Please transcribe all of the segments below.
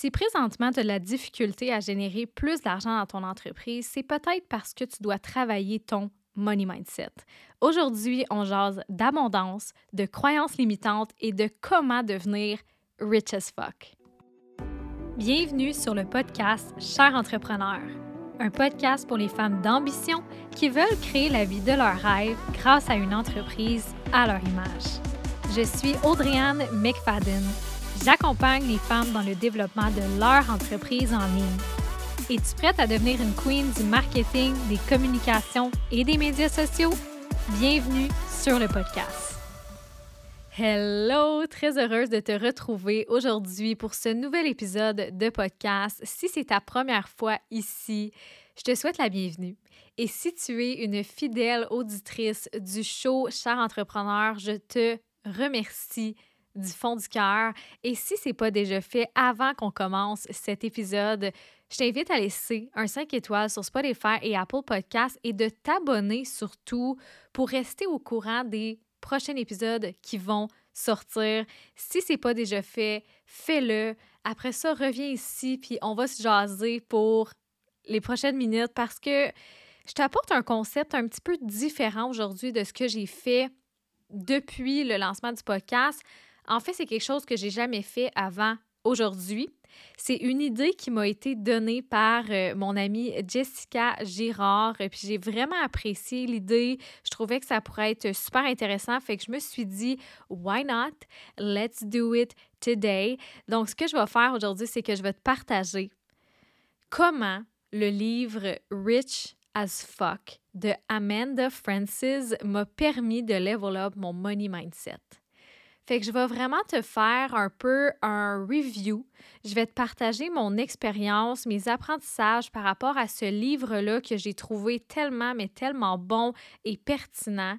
Si présentement tu as de la difficulté à générer plus d'argent dans ton entreprise, c'est peut-être parce que tu dois travailler ton money mindset. Aujourd'hui, on jase d'abondance, de croyances limitantes et de comment devenir rich as fuck. Bienvenue sur le podcast Cher entrepreneur, un podcast pour les femmes d'ambition qui veulent créer la vie de leurs rêves grâce à une entreprise à leur image. Je suis Audriane McFadden J'accompagne les femmes dans le développement de leur entreprise en ligne. Es-tu prête à devenir une queen du marketing, des communications et des médias sociaux? Bienvenue sur le podcast. Hello, très heureuse de te retrouver aujourd'hui pour ce nouvel épisode de podcast. Si c'est ta première fois ici, je te souhaite la bienvenue. Et si tu es une fidèle auditrice du show Cher Entrepreneur, je te remercie du fond du cœur. Et si ce n'est pas déjà fait, avant qu'on commence cet épisode, je t'invite à laisser un 5 étoiles sur Spotify et Apple Podcasts et de t'abonner surtout pour rester au courant des prochains épisodes qui vont sortir. Si ce n'est pas déjà fait, fais-le. Après ça, reviens ici puis on va se jaser pour les prochaines minutes parce que je t'apporte un concept un petit peu différent aujourd'hui de ce que j'ai fait depuis le lancement du podcast. En fait, c'est quelque chose que j'ai jamais fait avant aujourd'hui. C'est une idée qui m'a été donnée par euh, mon amie Jessica Girard. Puis j'ai vraiment apprécié l'idée. Je trouvais que ça pourrait être super intéressant. Fait que je me suis dit, why not? Let's do it today. Donc, ce que je vais faire aujourd'hui, c'est que je vais te partager comment le livre Rich as Fuck de Amanda Francis m'a permis de level up mon money mindset. Fait que je vais vraiment te faire un peu un review. Je vais te partager mon expérience, mes apprentissages par rapport à ce livre-là que j'ai trouvé tellement, mais tellement bon et pertinent.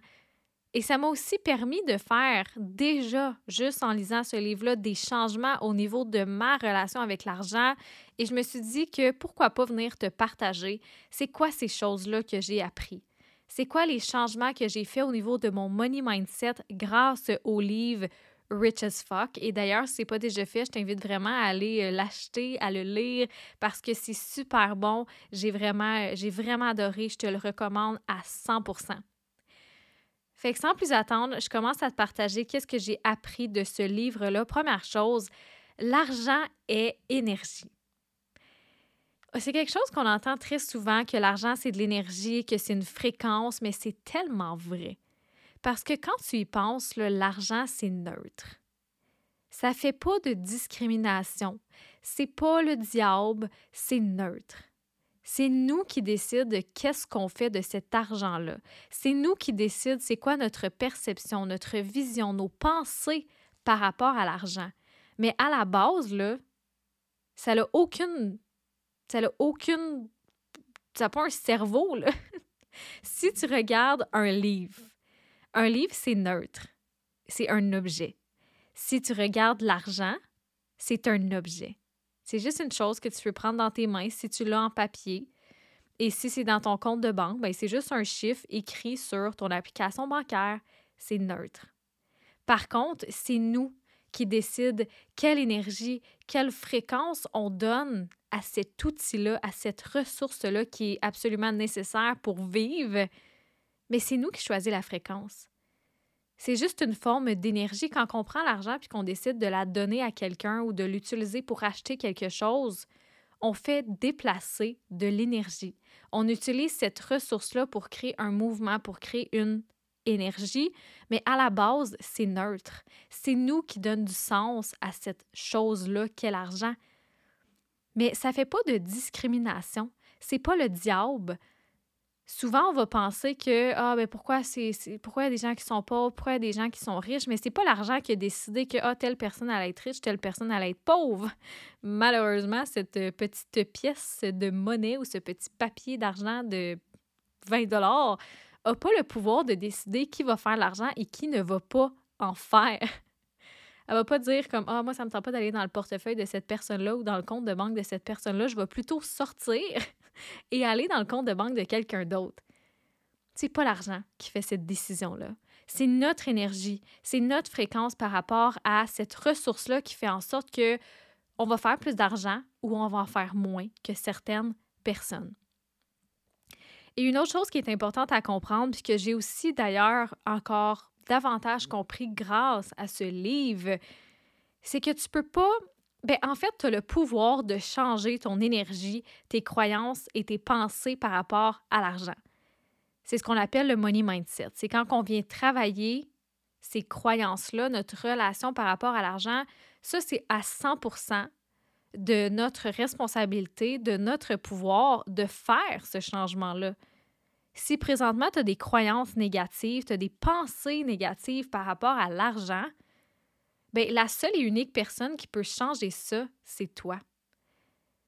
Et ça m'a aussi permis de faire déjà, juste en lisant ce livre-là, des changements au niveau de ma relation avec l'argent. Et je me suis dit que pourquoi pas venir te partager c'est quoi ces choses-là que j'ai appris c'est quoi les changements que j'ai faits au niveau de mon money mindset grâce au livre Rich as Fuck? Et d'ailleurs, si ce n'est pas déjà fait, je t'invite vraiment à aller euh, l'acheter, à le lire parce que c'est super bon. J'ai vraiment, j'ai vraiment adoré. Je te le recommande à 100% Fait que sans plus attendre, je commence à te partager qu'est-ce que j'ai appris de ce livre-là. Première chose, l'argent est énergie. C'est quelque chose qu'on entend très souvent, que l'argent, c'est de l'énergie, que c'est une fréquence, mais c'est tellement vrai. Parce que quand tu y penses, l'argent, c'est neutre. Ça fait pas de discrimination. C'est pas le diable, c'est neutre. C'est nous qui décidons qu'est-ce qu'on fait de cet argent-là. C'est nous qui décidons c'est quoi notre perception, notre vision, nos pensées par rapport à l'argent. Mais à la base, là, ça n'a aucune ça n'a aucune. Ça n'a pas un cerveau, là. si tu regardes un livre, un livre, c'est neutre. C'est un objet. Si tu regardes l'argent, c'est un objet. C'est juste une chose que tu peux prendre dans tes mains si tu l'as en papier. Et si c'est dans ton compte de banque, ben c'est juste un chiffre écrit sur ton application bancaire. C'est neutre. Par contre, c'est nous qui décide quelle énergie, quelle fréquence on donne à cet outil-là, à cette ressource-là qui est absolument nécessaire pour vivre. Mais c'est nous qui choisissons la fréquence. C'est juste une forme d'énergie. Quand on prend l'argent puis qu'on décide de la donner à quelqu'un ou de l'utiliser pour acheter quelque chose, on fait déplacer de l'énergie. On utilise cette ressource-là pour créer un mouvement, pour créer une énergie, mais à la base, c'est neutre. C'est nous qui donnons du sens à cette chose-là qu'est l'argent. Mais ça ne fait pas de discrimination. C'est pas le diable. Souvent, on va penser que ah ben pourquoi c'est pourquoi il y a des gens qui sont pauvres, pourquoi il y a des gens qui sont riches, mais c'est pas l'argent qui a décidé que ah, telle personne allait être riche, telle personne allait être pauvre. Malheureusement, cette petite pièce de monnaie ou ce petit papier d'argent de 20 dollars n'a pas le pouvoir de décider qui va faire l'argent et qui ne va pas en faire. Elle va pas dire comme Ah, moi, ça me tente pas d'aller dans le portefeuille de cette personne-là ou dans le compte de banque de cette personne-là. Je vais plutôt sortir et aller dans le compte de banque de quelqu'un d'autre. C'est pas l'argent qui fait cette décision-là. C'est notre énergie, c'est notre fréquence par rapport à cette ressource-là qui fait en sorte que on va faire plus d'argent ou on va en faire moins que certaines personnes. Et une autre chose qui est importante à comprendre, puis que j'ai aussi d'ailleurs encore davantage compris grâce à ce livre, c'est que tu peux pas. Ben, en fait, tu as le pouvoir de changer ton énergie, tes croyances et tes pensées par rapport à l'argent. C'est ce qu'on appelle le money mindset. C'est quand on vient travailler ces croyances-là, notre relation par rapport à l'argent, ça, c'est à 100% de notre responsabilité, de notre pouvoir de faire ce changement-là. Si présentement, tu as des croyances négatives, tu as des pensées négatives par rapport à l'argent, bien, la seule et unique personne qui peut changer ça, c'est toi.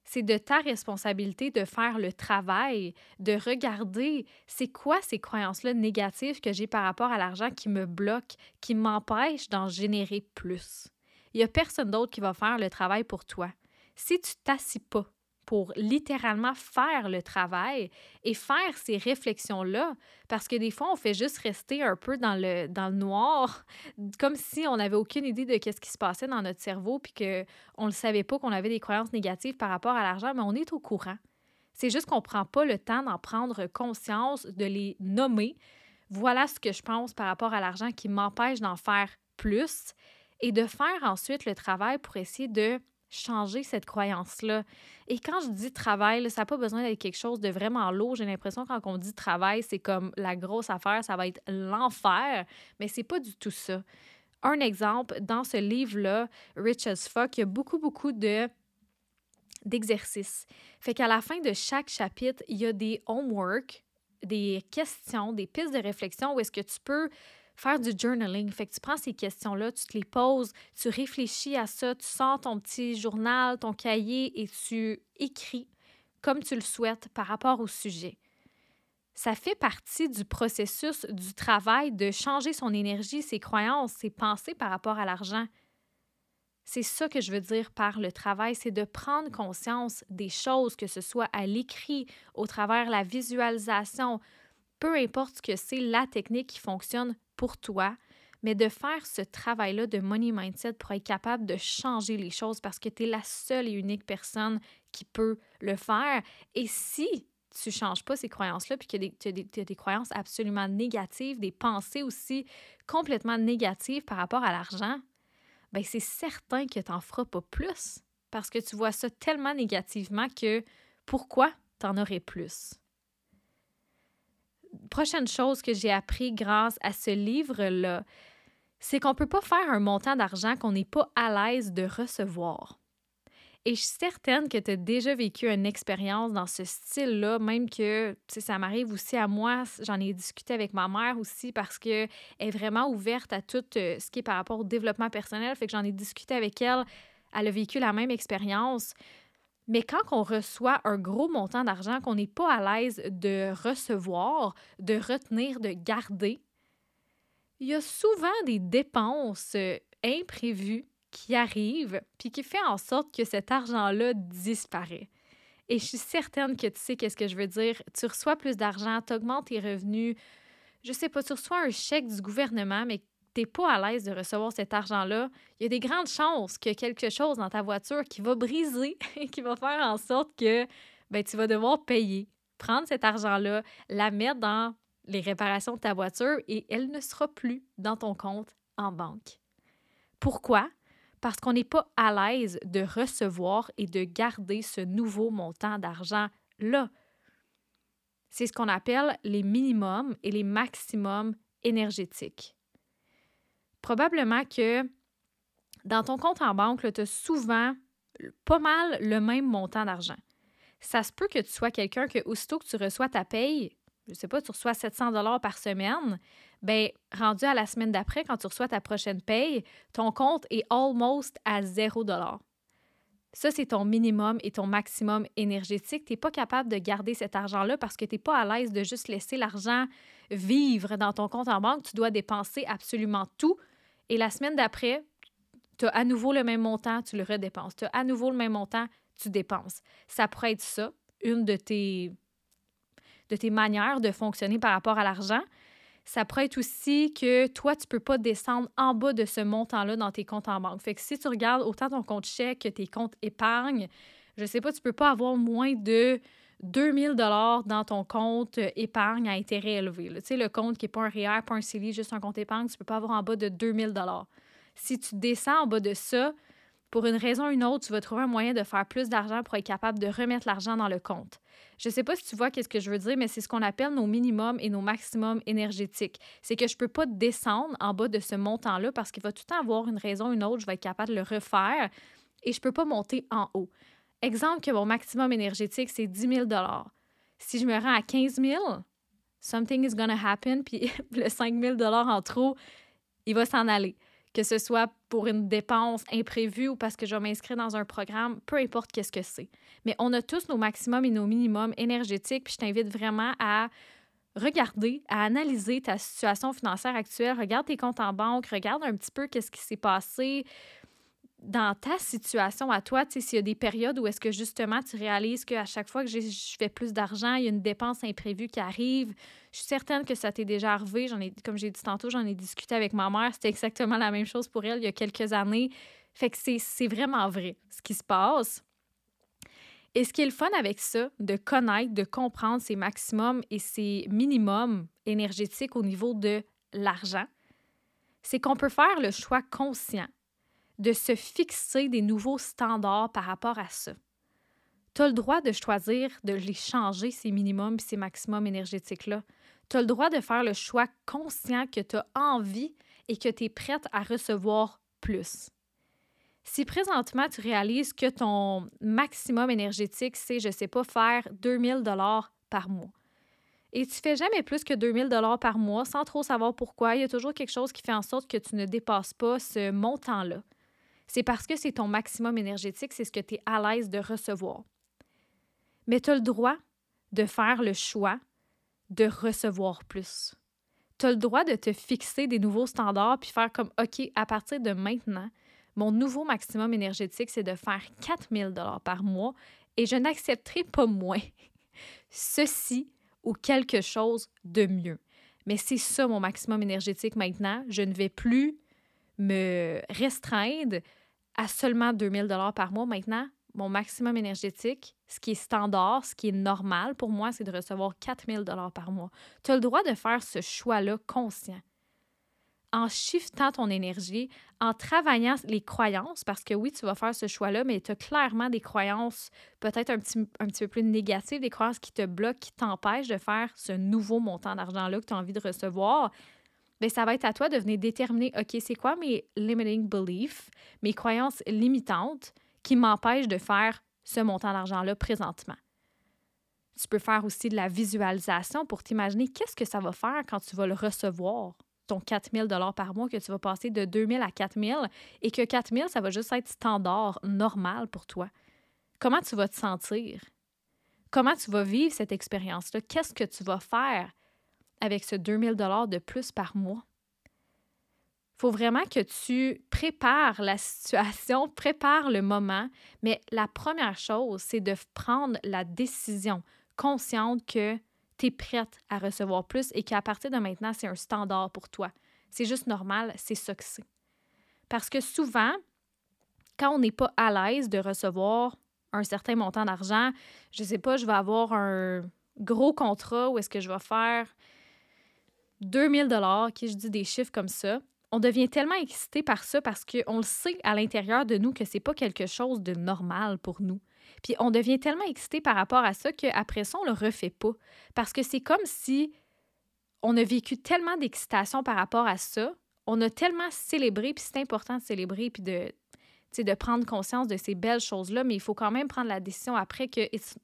C'est de ta responsabilité de faire le travail, de regarder c'est quoi ces croyances-là négatives que j'ai par rapport à l'argent qui me bloquent, qui m'empêchent d'en générer plus. Il n'y a personne d'autre qui va faire le travail pour toi. Si tu t'assis pas pour littéralement faire le travail et faire ces réflexions-là, parce que des fois, on fait juste rester un peu dans le, dans le noir, comme si on n'avait aucune idée de ce qui se passait dans notre cerveau, puis qu'on ne savait pas qu'on avait des croyances négatives par rapport à l'argent, mais on est au courant. C'est juste qu'on ne prend pas le temps d'en prendre conscience, de les nommer. Voilà ce que je pense par rapport à l'argent qui m'empêche d'en faire plus et de faire ensuite le travail pour essayer de changer cette croyance-là. Et quand je dis travail, ça n'a pas besoin d'être quelque chose de vraiment lourd. J'ai l'impression quand on dit travail, c'est comme la grosse affaire, ça va être l'enfer, mais c'est pas du tout ça. Un exemple, dans ce livre-là, Rich as Fuck, il y a beaucoup, beaucoup de d'exercices. Fait qu'à la fin de chaque chapitre, il y a des homework, des questions, des pistes de réflexion où est-ce que tu peux faire du journaling. Fait que tu prends ces questions-là, tu te les poses, tu réfléchis à ça, tu sors ton petit journal, ton cahier et tu écris comme tu le souhaites par rapport au sujet. Ça fait partie du processus du travail de changer son énergie, ses croyances, ses pensées par rapport à l'argent. C'est ça que je veux dire par le travail, c'est de prendre conscience des choses, que ce soit à l'écrit, au travers la visualisation, peu importe ce que c'est la technique qui fonctionne pour toi, mais de faire ce travail-là de money mindset pour être capable de changer les choses parce que tu es la seule et unique personne qui peut le faire. Et si tu ne changes pas ces croyances-là, puis que tu as, des croyances absolument négatives, des pensées aussi complètement négatives par rapport à l'argent, ben c'est certain que tu n'en feras pas plus parce que tu vois ça tellement négativement que pourquoi tu en aurais plus? Prochaine chose que j'ai appris grâce à ce livre-là, c'est qu'on ne peut pas faire un montant d'argent qu'on n'est pas à l'aise de recevoir. Et je suis certaine que tu as déjà vécu une expérience dans ce style-là, même que ça m'arrive aussi à moi. J'en ai discuté avec ma mère aussi parce qu'elle est vraiment ouverte à tout euh, ce qui est par rapport au développement personnel. Fait que j'en ai discuté avec elle. Elle a vécu la même expérience. Mais quand on reçoit un gros montant d'argent qu'on n'est pas à l'aise de recevoir, de retenir, de garder, il y a souvent des dépenses euh, imprévues qui arrivent, puis qui fait en sorte que cet argent-là disparaît. Et je suis certaine que tu sais qu'est-ce que je veux dire. Tu reçois plus d'argent, tu augmentes tes revenus. Je sais pas, tu reçois un chèque du gouvernement, mais t'es pas à l'aise de recevoir cet argent-là, il y a des grandes chances qu'il y a quelque chose dans ta voiture qui va briser et qui va faire en sorte que ben, tu vas devoir payer, prendre cet argent-là, la mettre dans les réparations de ta voiture et elle ne sera plus dans ton compte en banque. Pourquoi? Parce qu'on n'est pas à l'aise de recevoir et de garder ce nouveau montant d'argent-là. C'est ce qu'on appelle les minimums et les maximums énergétiques probablement que dans ton compte en banque, tu as souvent pas mal le même montant d'argent. Ça se peut que tu sois quelqu'un que aussitôt que tu reçois ta paye, je sais pas, tu reçois 700 dollars par semaine, ben rendu à la semaine d'après, quand tu reçois ta prochaine paye, ton compte est almost à 0 dollars. Ça, c'est ton minimum et ton maximum énergétique. Tu n'es pas capable de garder cet argent-là parce que tu n'es pas à l'aise de juste laisser l'argent vivre dans ton compte en banque. Tu dois dépenser absolument tout et la semaine d'après, tu as à nouveau le même montant, tu le redépenses. Tu as à nouveau le même montant, tu dépenses. Ça pourrait être ça, une de tes, de tes manières de fonctionner par rapport à l'argent. Ça pourrait être aussi que toi, tu ne peux pas descendre en bas de ce montant-là dans tes comptes en banque. Fait que si tu regardes autant ton compte chèque que tes comptes épargne, je ne sais pas, tu ne peux pas avoir moins de 2000 dollars dans ton compte épargne à intérêt élevé. Tu sais, le compte qui n'est pas un REER, pas un CELI, juste un compte épargne, tu ne peux pas avoir en bas de 2000 dollars. Si tu descends en bas de ça, pour une raison ou une autre, tu vas trouver un moyen de faire plus d'argent pour être capable de remettre l'argent dans le compte. Je ne sais pas si tu vois qu'est-ce que je veux dire, mais c'est ce qu'on appelle nos minimums et nos maximums énergétiques. C'est que je ne peux pas descendre en bas de ce montant-là parce qu'il va tout le temps avoir une raison ou une autre, je vais être capable de le refaire et je ne peux pas monter en haut. Exemple que mon maximum énergétique, c'est 10 000 Si je me rends à 15 000 something is gonna happen, puis le 5 000 en trop, il va s'en aller. Que ce soit pour une dépense imprévue ou parce que je vais m'inscrire dans un programme, peu importe qu'est-ce que c'est. Mais on a tous nos maximums et nos minimums énergétiques, puis je t'invite vraiment à regarder, à analyser ta situation financière actuelle, regarde tes comptes en banque, regarde un petit peu qu'est-ce qui s'est passé, dans ta situation à toi, tu sais, s'il y a des périodes où est-ce que justement tu réalises qu'à chaque fois que je fais plus d'argent, il y a une dépense imprévue qui arrive. Je suis certaine que ça t'est déjà arrivé. J'en ai, comme j'ai dit tantôt, j'en ai discuté avec ma mère. C'était exactement la même chose pour elle il y a quelques années. Fait que c'est vraiment vrai ce qui se passe. Et ce qui est le fun avec ça, de connaître, de comprendre ses maximums et ses minimums énergétiques au niveau de l'argent, c'est qu'on peut faire le choix conscient de se fixer des nouveaux standards par rapport à ça. Tu as le droit de choisir de les changer, ces minimums et ces maximums énergétiques-là. Tu as le droit de faire le choix conscient que tu as envie et que tu es prête à recevoir plus. Si présentement tu réalises que ton maximum énergétique, c'est, je ne sais pas, faire 2000 dollars par mois, et tu fais jamais plus que 2000 dollars par mois sans trop savoir pourquoi, il y a toujours quelque chose qui fait en sorte que tu ne dépasses pas ce montant-là c'est parce que c'est ton maximum énergétique, c'est ce que tu es à l'aise de recevoir. Mais tu as le droit de faire le choix de recevoir plus. Tu as le droit de te fixer des nouveaux standards puis faire comme OK, à partir de maintenant, mon nouveau maximum énergétique, c'est de faire 4000 dollars par mois et je n'accepterai pas moins ceci ou quelque chose de mieux. Mais c'est ça mon maximum énergétique maintenant. Je ne vais plus me restreindre à seulement 2000 dollars par mois maintenant, mon maximum énergétique, ce qui est standard, ce qui est normal pour moi, c'est de recevoir 4000 dollars par mois. Tu as le droit de faire ce choix-là conscient. En shiftant ton énergie, en travaillant les croyances, parce que oui, tu vas faire ce choix-là, mais tu as clairement des croyances peut-être un un petit peu plus négatives, des croyances qui te bloquent, qui t'empêchent de faire ce nouveau montant d'argent-là que tu as envie de recevoir. Bien, ça va être à toi de venir déterminer, OK, c'est quoi mes limiting beliefs, mes croyances limitantes qui m'empêchent de faire ce montant d'argent-là présentement? Tu peux faire aussi de la visualisation pour t'imaginer qu'est-ce que ça va faire quand tu vas le recevoir, ton 4 000 par mois, que tu vas passer de 2 000 à 4 000 et que 4 000, ça va juste être standard, normal pour toi. Comment tu vas te sentir? Comment tu vas vivre cette expérience-là? Qu'est-ce que tu vas faire? Avec ce 2000 dollars de plus par mois. Il faut vraiment que tu prépares la situation, prépares le moment, mais la première chose, c'est de prendre la décision consciente que tu es prête à recevoir plus et qu'à partir de maintenant, c'est un standard pour toi. C'est juste normal, c'est ça que c'est. Parce que souvent, quand on n'est pas à l'aise de recevoir un certain montant d'argent, je ne sais pas, je vais avoir un gros contrat où est-ce que je vais faire 2000 dollars, qui je dis des chiffres comme ça, on devient tellement excité par ça parce qu'on le sait à l'intérieur de nous que c'est pas quelque chose de normal pour nous. Puis on devient tellement excité par rapport à ça qu'après ça, on le refait pas. Parce que c'est comme si on a vécu tellement d'excitation par rapport à ça, on a tellement célébré, puis c'est important de célébrer, puis de, prendre conscience de ces belles choses-là, mais il faut quand même prendre la décision après que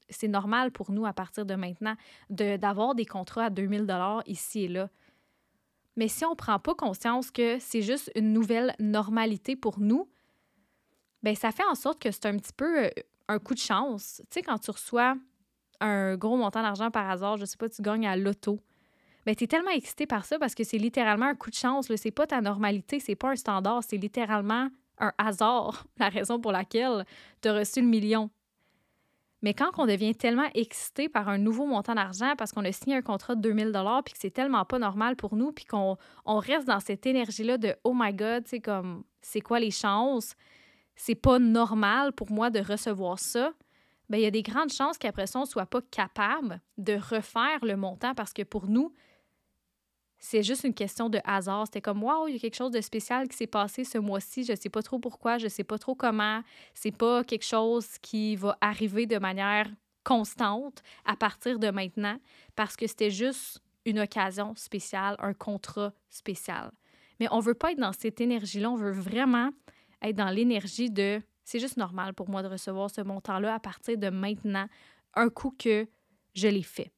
c'est normal pour nous à partir de maintenant d'avoir des contrats à 2000 ici et là. Mais si on ne prend pas conscience que c'est juste une nouvelle normalité pour nous, ben ça fait en sorte que c'est un petit peu euh, un coup de chance. Tu sais, quand tu reçois un gros montant d'argent par hasard, je sais pas, tu gagnes à l'auto. Ben, tu es tellement excité par ça parce que c'est littéralement un coup de chance. C'est pas ta normalité, c'est pas un standard, c'est littéralement un hasard, la raison pour laquelle tu as reçu le million. Mais quand on devient tellement excité par un nouveau montant d'argent parce qu'on a signé un contrat de 2000 dollars puis que c'est tellement pas normal pour nous puis qu'on on reste dans cette énergie-là de oh my god, c'est comme c'est quoi les chances? C'est pas normal pour moi de recevoir ça. Bien, il y a des grandes chances qu'après ça, on soit pas capable de refaire le montant parce que pour nous, c'est juste une question de hasard. C'était comme, waouh, il y a quelque chose de spécial qui s'est passé ce mois-ci. Je ne sais pas trop pourquoi, je ne sais pas trop comment. C'est pas quelque chose qui va arriver de manière constante à partir de maintenant parce que c'était juste une occasion spéciale, un contrat spécial. Mais on ne veut pas être dans cette énergie-là. On veut vraiment être dans l'énergie de c'est juste normal pour moi de recevoir ce montant-là à partir de maintenant, un coup que je l'ai fait.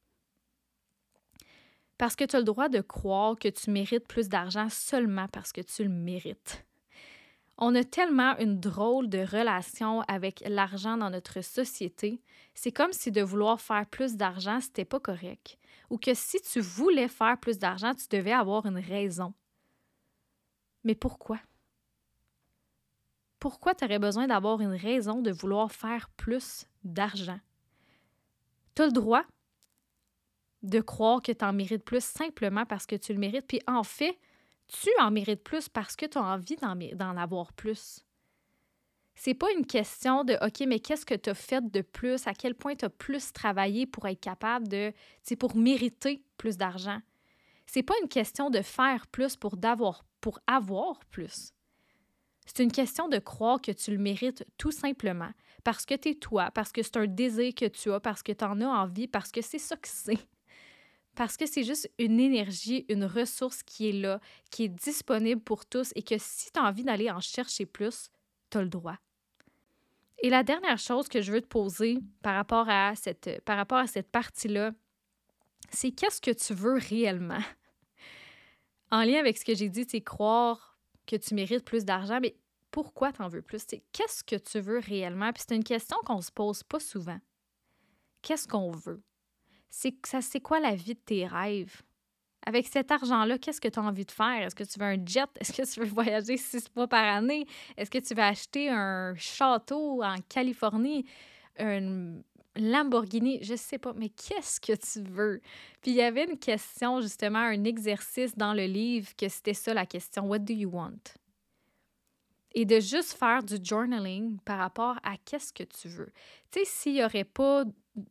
Parce que tu as le droit de croire que tu mérites plus d'argent seulement parce que tu le mérites. On a tellement une drôle de relation avec l'argent dans notre société. C'est comme si de vouloir faire plus d'argent, c'était pas correct. Ou que si tu voulais faire plus d'argent, tu devais avoir une raison. Mais pourquoi? Pourquoi tu aurais besoin d'avoir une raison de vouloir faire plus d'argent? Tu as le droit de croire que tu en mérites plus simplement parce que tu le mérites. Puis en fait, tu en mérites plus parce que tu as envie d'en avoir plus. C'est pas une question de OK, mais qu'est-ce que tu as fait de plus? À quel point tu as plus travaillé pour être capable de, c'est pour mériter plus d'argent? C'est pas une question de faire plus pour d'avoir pour avoir plus. C'est une question de croire que tu le mérites tout simplement parce que tu es toi, parce que c'est un désir que tu as, parce que tu en as envie, parce que c'est ça que c'est parce que c'est juste une énergie, une ressource qui est là, qui est disponible pour tous et que si tu as envie d'aller en chercher plus, tu as le droit. Et la dernière chose que je veux te poser par rapport à cette, par rapport à cette partie-là, c'est qu'est-ce que tu veux réellement? En lien avec ce que j'ai dit, c'est croire que tu mérites plus d'argent, mais pourquoi tu en veux plus? Qu'est-ce que tu veux réellement? Puis c'est une question qu'on se pose pas souvent. Qu'est-ce qu'on veut? C'est c'est quoi la vie de tes rêves? Avec cet argent-là, qu'est-ce que tu as envie de faire? Est-ce que tu veux un jet? Est-ce que tu veux voyager six mois par année? Est-ce que tu veux acheter un château en Californie? Un Lamborghini? Je sais pas, mais qu'est-ce que tu veux? Puis il y avait une question, justement, un exercice dans le livre que c'était ça la question. What do you want? Et de juste faire du journaling par rapport à qu'est-ce que tu veux. Tu sais, s'il n'y aurait pas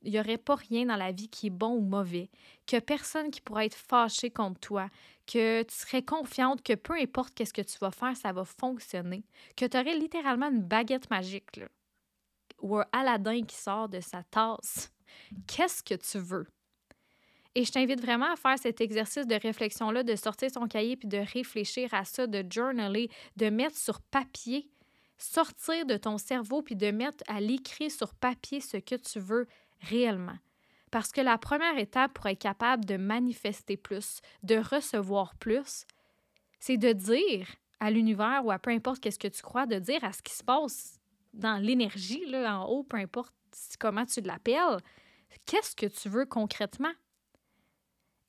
il n'y aurait pas rien dans la vie qui est bon ou mauvais, que personne qui pourrait être fâché contre toi, que tu serais confiante que peu importe qu'est-ce que tu vas faire, ça va fonctionner, que tu aurais littéralement une baguette magique, ou un Aladdin qui sort de sa tasse. Qu'est-ce que tu veux? Et je t'invite vraiment à faire cet exercice de réflexion-là, de sortir son cahier puis de réfléchir à ça, de journaler, de mettre sur papier, sortir de ton cerveau puis de mettre à l'écrit sur papier ce que tu veux réellement. Parce que la première étape pour être capable de manifester plus, de recevoir plus, c'est de dire à l'univers ou à peu importe qu'est-ce que tu crois, de dire à ce qui se passe dans l'énergie, là, en haut, peu importe comment tu l'appelles, qu'est-ce que tu veux concrètement?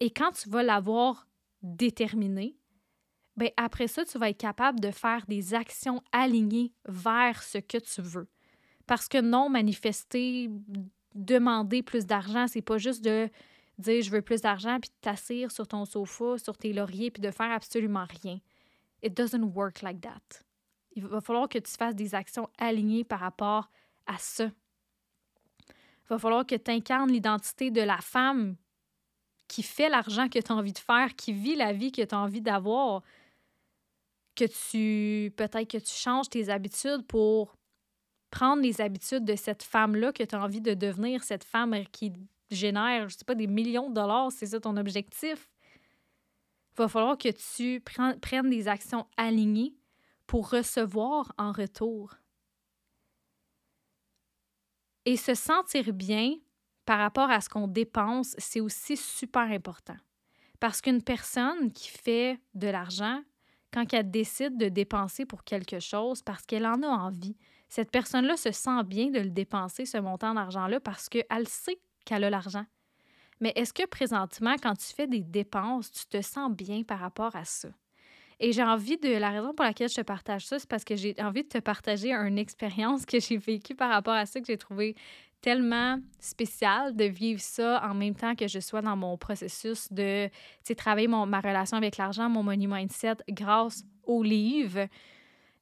Et quand tu vas l'avoir déterminé, bien après ça, tu vas être capable de faire des actions alignées vers ce que tu veux. Parce que non, manifester demander plus d'argent, c'est pas juste de dire je veux plus d'argent puis de t'asseoir sur ton sofa, sur tes lauriers puis de faire absolument rien. It doesn't work like that. Il va falloir que tu fasses des actions alignées par rapport à ça. Il va falloir que tu incarnes l'identité de la femme qui fait l'argent que tu as envie de faire, qui vit la vie que tu as envie d'avoir, que tu peut-être que tu changes tes habitudes pour prendre les habitudes de cette femme-là que tu as envie de devenir, cette femme qui génère, je sais pas, des millions de dollars, c'est ça ton objectif? Il va falloir que tu prennes des actions alignées pour recevoir en retour. Et se sentir bien par rapport à ce qu'on dépense, c'est aussi super important. Parce qu'une personne qui fait de l'argent, quand elle décide de dépenser pour quelque chose, parce qu'elle en a envie, cette personne-là se sent bien de le dépenser, ce montant d'argent-là, parce qu'elle sait qu'elle a l'argent. Mais est-ce que présentement, quand tu fais des dépenses, tu te sens bien par rapport à ça? Et j'ai envie de. La raison pour laquelle je te partage ça, c'est parce que j'ai envie de te partager une expérience que j'ai vécue par rapport à ça que j'ai trouvé tellement spécial de vivre ça en même temps que je sois dans mon processus de travailler mon, ma relation avec l'argent, mon money mindset grâce au livre.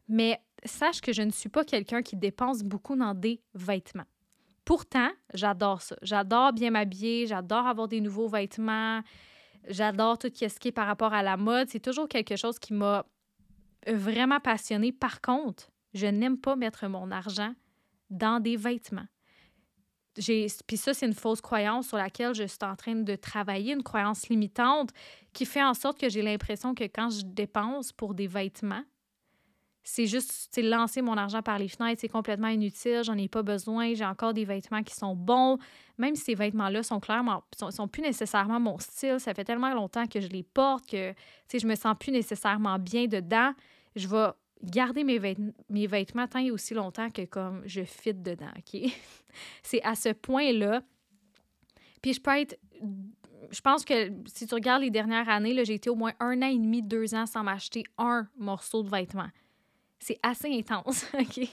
Mais sache que je ne suis pas quelqu'un qui dépense beaucoup dans des vêtements. Pourtant, j'adore ça. J'adore bien m'habiller, j'adore avoir des nouveaux vêtements, j'adore tout ce qui est par rapport à la mode. C'est toujours quelque chose qui m'a vraiment passionnée. Par contre, je n'aime pas mettre mon argent dans des vêtements. Puis ça, c'est une fausse croyance sur laquelle je suis en train de travailler, une croyance limitante qui fait en sorte que j'ai l'impression que quand je dépense pour des vêtements, c'est juste lancer mon argent par les fenêtres, c'est complètement inutile, j'en ai pas besoin, j'ai encore des vêtements qui sont bons, même si ces vêtements-là sont clairement, sont, sont, plus nécessairement mon style, ça fait tellement longtemps que je les porte que je me sens plus nécessairement bien dedans, je vais garder mes, mes vêtements tant et aussi longtemps que comme je fit dedans, c'est à ce point-là. Puis je peux être... Je pense que si tu regardes les dernières années, j'ai été au moins un an et demi, deux ans sans m'acheter un morceau de vêtement. C'est assez intense, OK?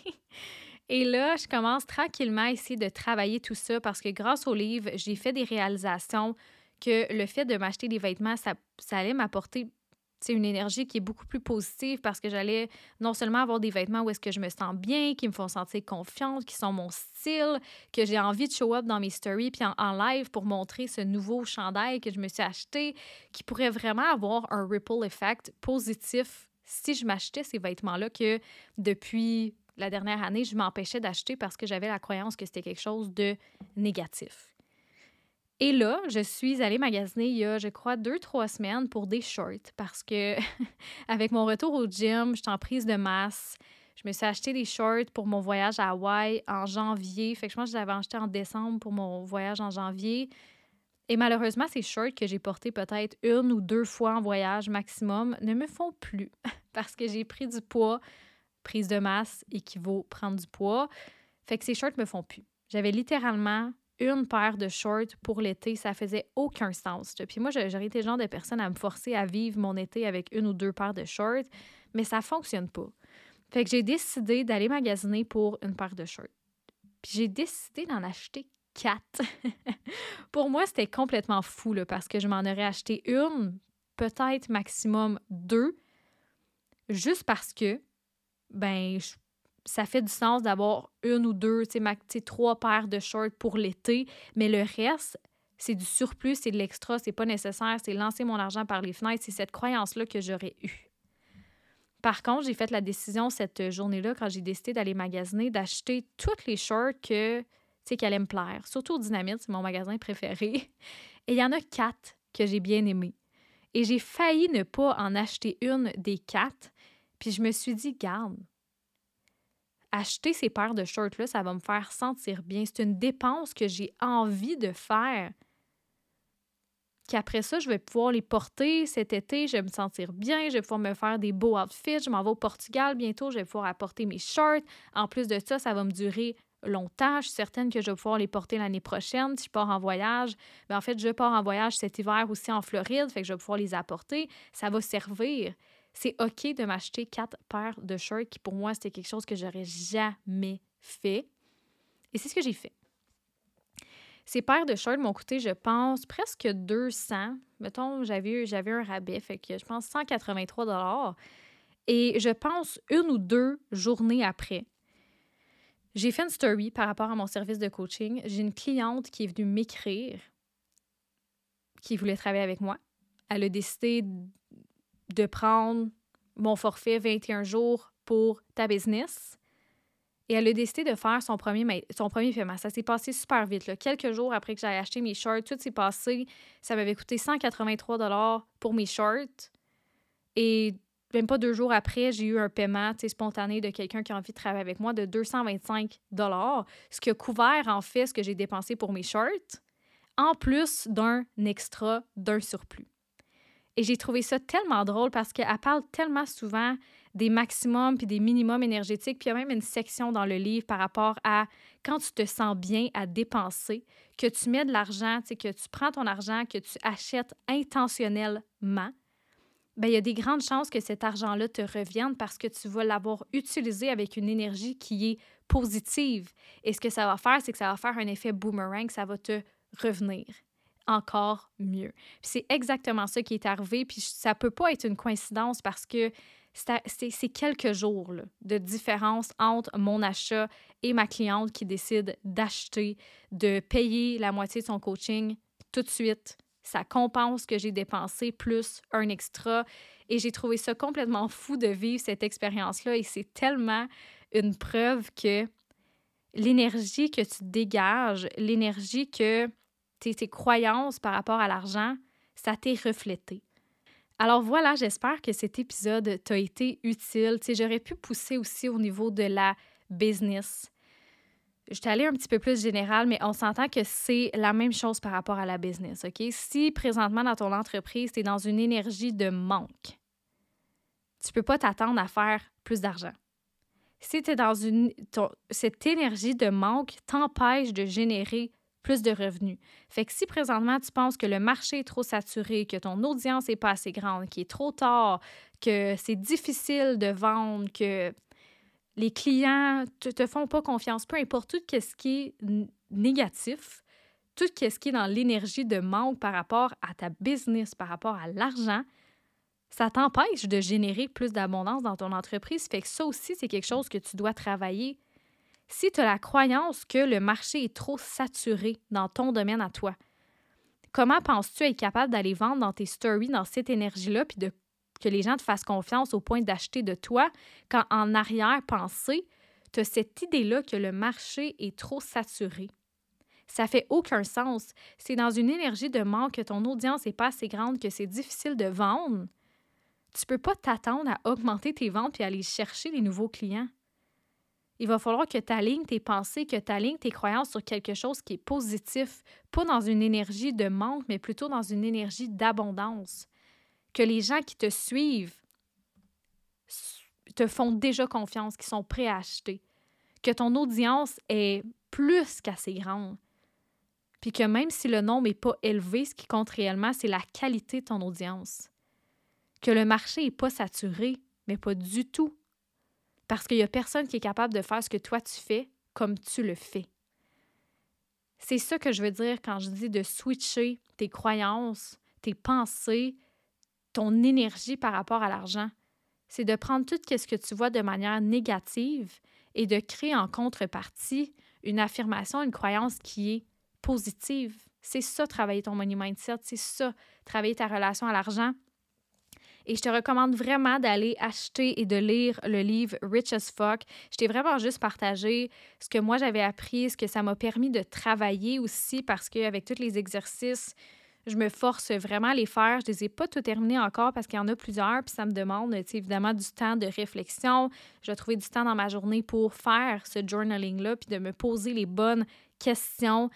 Et là, je commence tranquillement à essayer de travailler tout ça parce que grâce au livre, j'ai fait des réalisations que le fait de m'acheter des vêtements, ça, ça allait m'apporter une énergie qui est beaucoup plus positive parce que j'allais non seulement avoir des vêtements où est-ce que je me sens bien, qui me font sentir confiante, qui sont mon style, que j'ai envie de show up dans mes stories puis en, live pour montrer ce nouveau chandail que je me suis acheté, qui pourrait vraiment avoir un ripple effect positif si je m'achetais ces vêtements-là que depuis la dernière année, je m'empêchais d'acheter parce que j'avais la croyance que c'était quelque chose de négatif. Et là, je suis allée magasiner il y a, je crois, deux, trois semaines pour des shorts parce que, avec mon retour au gym, j'étais en prise de masse. Je me suis acheté des shorts pour mon voyage à Hawaï en janvier. Fait que je pense que je acheté en décembre pour mon voyage en janvier. Et malheureusement, ces shorts que j'ai portés peut-être une ou deux fois en voyage maximum ne me font plus parce que j'ai pris du poids. Prise de masse équivaut prendre du poids. Fait que ces shorts me font plus. J'avais littéralement une paire de shorts pour l'été, ça faisait aucun sens. Puis moi, j'aurais été le genre de personne à me forcer à vivre mon été avec une ou deux paires de shorts, mais ça fonctionne pas. Fait que j'ai décidé d'aller magasiner pour une paire de shorts. Puis j'ai décidé d'en acheter quatre. pour moi, c'était complètement fou parce que je m'en aurais acheté une, peut-être maximum deux, juste parce que ben ça fait du sens d'avoir une ou deux, trois paires de shorts pour l'été, mais le reste, c'est du surplus, c'est de l'extra, c'est pas nécessaire, c'est lancer mon argent par les fenêtres, c'est cette croyance-là que j'aurais eue. Par contre, j'ai fait la décision cette journée-là, quand j'ai décidé d'aller magasiner, d'acheter toutes les shorts que, sais, qui allaient me plaire. Surtout au Dynamite, c'est mon magasin préféré. Et il y en a quatre que j'ai bien aimées. Et j'ai failli ne pas en acheter une des quatre. Puis je me suis dit, garde, acheter ces paires de shorts-là, ça va me faire sentir bien. C'est une dépense que j'ai envie de faire. Qu'après ça, je vais pouvoir les porter cet été, je vais me sentir bien, je vais pouvoir me faire des beaux outfits. Je m'en vais au Portugal bientôt, je vais pouvoir apporter mes shorts. En plus de ça, ça va me durer longtemps. Je suis certaine que je vais pouvoir les porter l'année prochaine si je pars en voyage. Mais en fait, je pars en voyage cet hiver aussi en Floride, fait que je vais pouvoir les apporter. Ça va servir c'est OK de m'acheter quatre paires de shirts qui, pour moi, c'était quelque chose que j'aurais jamais fait. Et c'est ce que j'ai fait. Ces paires de shirts m'ont coûté, je pense, presque 200. Mettons, j'avais, j'avais un rabais, fait que je pense 183 Et je pense une ou deux journées après, j'ai fait une story par rapport à mon service de coaching. J'ai une cliente qui est venue m'écrire, qui voulait travailler avec moi. Elle a décidé de prendre mon forfait 21 jours pour ta business. Et elle a décidé de faire son premier, son premier paiement. Ça s'est passé super vite. Quelques jours après que j'ai acheté mes shorts, tout s'est passé. Ça m'avait coûté 183 pour mes shorts. Et même pas deux jours après, j'ai eu un paiement spontané de quelqu'un qui a envie de travailler avec moi de 225 ce qui a couvert en fait ce que j'ai dépensé pour mes shorts, en plus d'un extra, d'un surplus. Et j'ai trouvé ça tellement drôle parce qu'elle parle tellement souvent des maximums puis des minimums énergétiques. Puis il y a même une section dans le livre par rapport à quand tu te sens bien à dépenser, que tu mets de l'argent, que tu prends ton argent, que tu achètes intentionnellement. Ben, il y a des grandes chances que cet argent-là te revienne parce que tu vas l'avoir utilisé avec une énergie qui est positive. Et ce que ça va faire, c'est que ça va faire un effet boomerang, ça va te revenir encore mieux. C'est exactement ça qui est arrivé, puis ça peut pas être une coïncidence parce que c'est quelques jours de différence entre mon achat et ma cliente qui décide d'acheter, de payer la moitié de son coaching tout de suite. Ça compense ce que j'ai dépensé plus un extra. Et j'ai trouvé ça complètement fou de vivre cette expérience-là. Et c'est tellement une preuve que l'énergie que tu dégages, l'énergie que tes, croyances par rapport à l'argent, ça t'est reflété. Alors voilà, j'espère que cet épisode t'a été utile. Tu j'aurais pu pousser aussi au niveau de la business. Je suis allée un petit peu plus général, mais on s'entend que c'est la même chose par rapport à la business, OK? Si présentement dans ton entreprise, tu es dans une énergie de manque, tu peux pas t'attendre à faire plus d'argent. Si tu es dans une... cette énergie de manque t'empêche de générer plus de revenus. Fait que si présentement tu penses que le marché est trop saturé, que ton audience n'est pas assez grande, qu'il est trop tard, que c'est difficile de vendre, que les clients te, te font pas confiance, peu importe tout ce qui est négatif, tout ce qui est dans l'énergie de manque par rapport à ta business, par rapport à l'argent, ça t'empêche de générer plus d'abondance dans ton entreprise. Fait que ça aussi, c'est quelque chose que tu dois travailler si tu as la croyance que le marché est trop saturé dans ton domaine à toi, comment penses-tu être capable d'aller vendre dans tes stories, dans cette énergie-là, puis de, que les gens te fassent confiance au point d'acheter de toi, quand en arrière-pensée, tu as cette idée-là que le marché est trop saturé? Ça fait aucun sens. C'est dans une énergie de manque que ton audience n'est pas assez grande, que c'est difficile de vendre. Tu peux pas t'attendre à augmenter tes ventes et aller chercher les nouveaux clients il va falloir que tu alignes tes pensées, que tu alignes tes croyances sur quelque chose qui est positif, pas dans une énergie de manque, mais plutôt dans une énergie d'abondance. Que les gens qui te suivent te font déjà confiance, qui sont prêts à acheter. Que ton audience est plus qu'assez grande. Puis que même si le nombre n'est pas élevé, ce qui compte réellement, c'est la qualité de ton audience. Que le marché n'est pas saturé, mais pas du tout parce qu'il n'y a personne qui est capable de faire ce que toi tu fais comme tu le fais. C'est ça que je veux dire quand je dis de switcher tes croyances, tes pensées, ton énergie par rapport à l'argent. C'est de prendre tout ce que tu vois de manière négative et de créer en contrepartie une affirmation, une croyance qui est positive. C'est ça, travailler ton money mindset, c'est ça, travailler ta relation à l'argent. Et je te recommande vraiment d'aller acheter et de lire le livre Rich as Fuck. Je t'ai vraiment juste partagé ce que moi j'avais appris, ce que ça m'a permis de travailler aussi parce qu'avec tous les exercices, je me force vraiment à les faire. Je ne les ai pas tout terminés encore parce qu'il y en a plusieurs, puis ça me demande évidemment du temps de réflexion. Je vais trouver du temps dans ma journée pour faire ce journaling-là, puis de me poser les bonnes questions.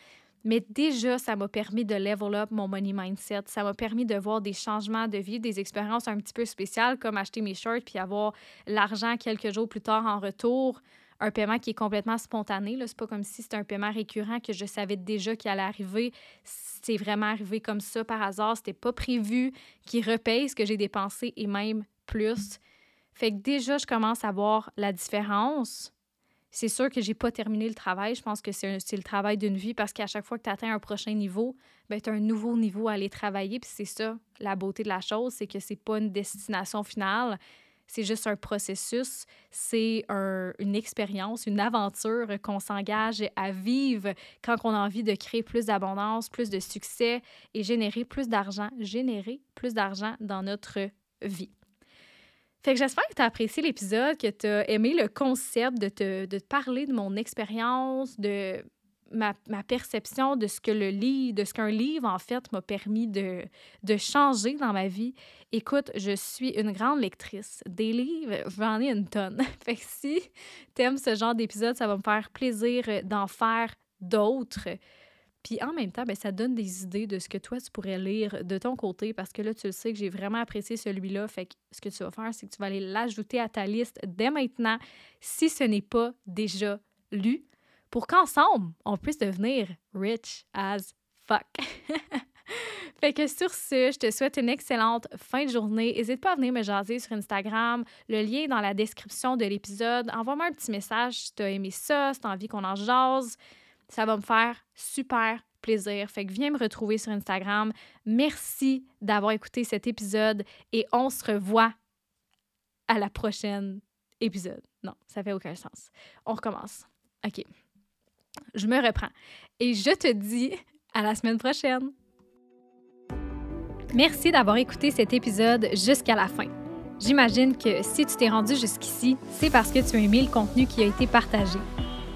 Mais déjà, ça m'a permis de level up mon money mindset. Ça m'a permis de voir des changements de vie, des expériences un petit peu spéciales comme acheter mes shirts puis avoir l'argent quelques jours plus tard en retour. Un paiement qui est complètement spontané. C'est pas comme si c'était un paiement récurrent que je savais déjà qu'il allait arriver. C'est vraiment arrivé comme ça par hasard. C'était pas prévu qu'il repaye ce que j'ai dépensé et même plus. Fait que déjà, je commence à voir la différence c'est sûr que j'ai pas terminé le travail. Je pense que c'est le travail d'une vie parce qu'à chaque fois que tu atteins un prochain niveau, ben, tu as un nouveau niveau à aller travailler. Puis c'est ça, la beauté de la chose, c'est que c'est pas une destination finale. C'est juste un processus, c'est une expérience, une aventure qu'on s'engage à vivre quand on a envie de créer plus d'abondance, plus de succès et générer plus d'argent, générer plus d'argent dans notre vie. Fait que j'espère que tu as apprécié l'épisode, que tu as aimé le concept de te, de parler de mon expérience, de ma, ma, perception de ce que le livre, de ce qu'un livre, en fait, m'a permis de, de changer dans ma vie. Écoute, je suis une grande lectrice. Des livres, j'en ai une tonne. fait que si tu aimes ce genre d'épisode, ça va me faire plaisir d'en faire d'autres. Puis en même temps, ben, ça donne des idées de ce que toi, tu pourrais lire de ton côté parce que là, tu le sais que j'ai vraiment apprécié celui-là. Fait que ce que tu vas faire, c'est que tu vas aller l'ajouter à ta liste dès maintenant si ce n'est pas déjà lu pour qu'ensemble, on puisse devenir rich as fuck. Fait que sur ce, je te souhaite une excellente fin de journée. N'hésite pas à venir me jaser sur Instagram. Le lien est dans la description de l'épisode. Envoie-moi un petit message si tu as aimé ça, si tu as envie qu'on en jase. Ça va me faire super plaisir. Fait que viens me retrouver sur Instagram. Merci d'avoir écouté cet épisode et on se revoit à la prochaine épisode. Non, ça fait aucun sens. On recommence. OK. Je me reprends. Et je te dis à la semaine prochaine. Merci d'avoir écouté cet épisode jusqu'à la fin. J'imagine que si tu t'es rendu jusqu'ici, c'est parce que tu as aimé le contenu qui a été partagé.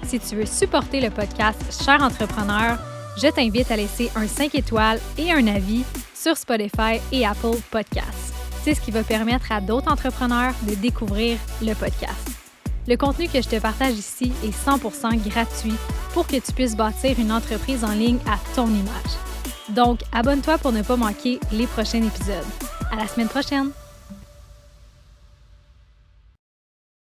Si tu veux supporter le podcast Cher entrepreneur, je t'invite à laisser un 5 étoiles et un avis sur Spotify et Apple Podcasts. C'est ce qui va permettre à d'autres entrepreneurs de découvrir le podcast. Le contenu que je te partage ici est 100% gratuit pour que tu puisses bâtir une entreprise en ligne à ton image. Donc, abonne-toi pour ne pas manquer les prochains épisodes. À la semaine prochaine!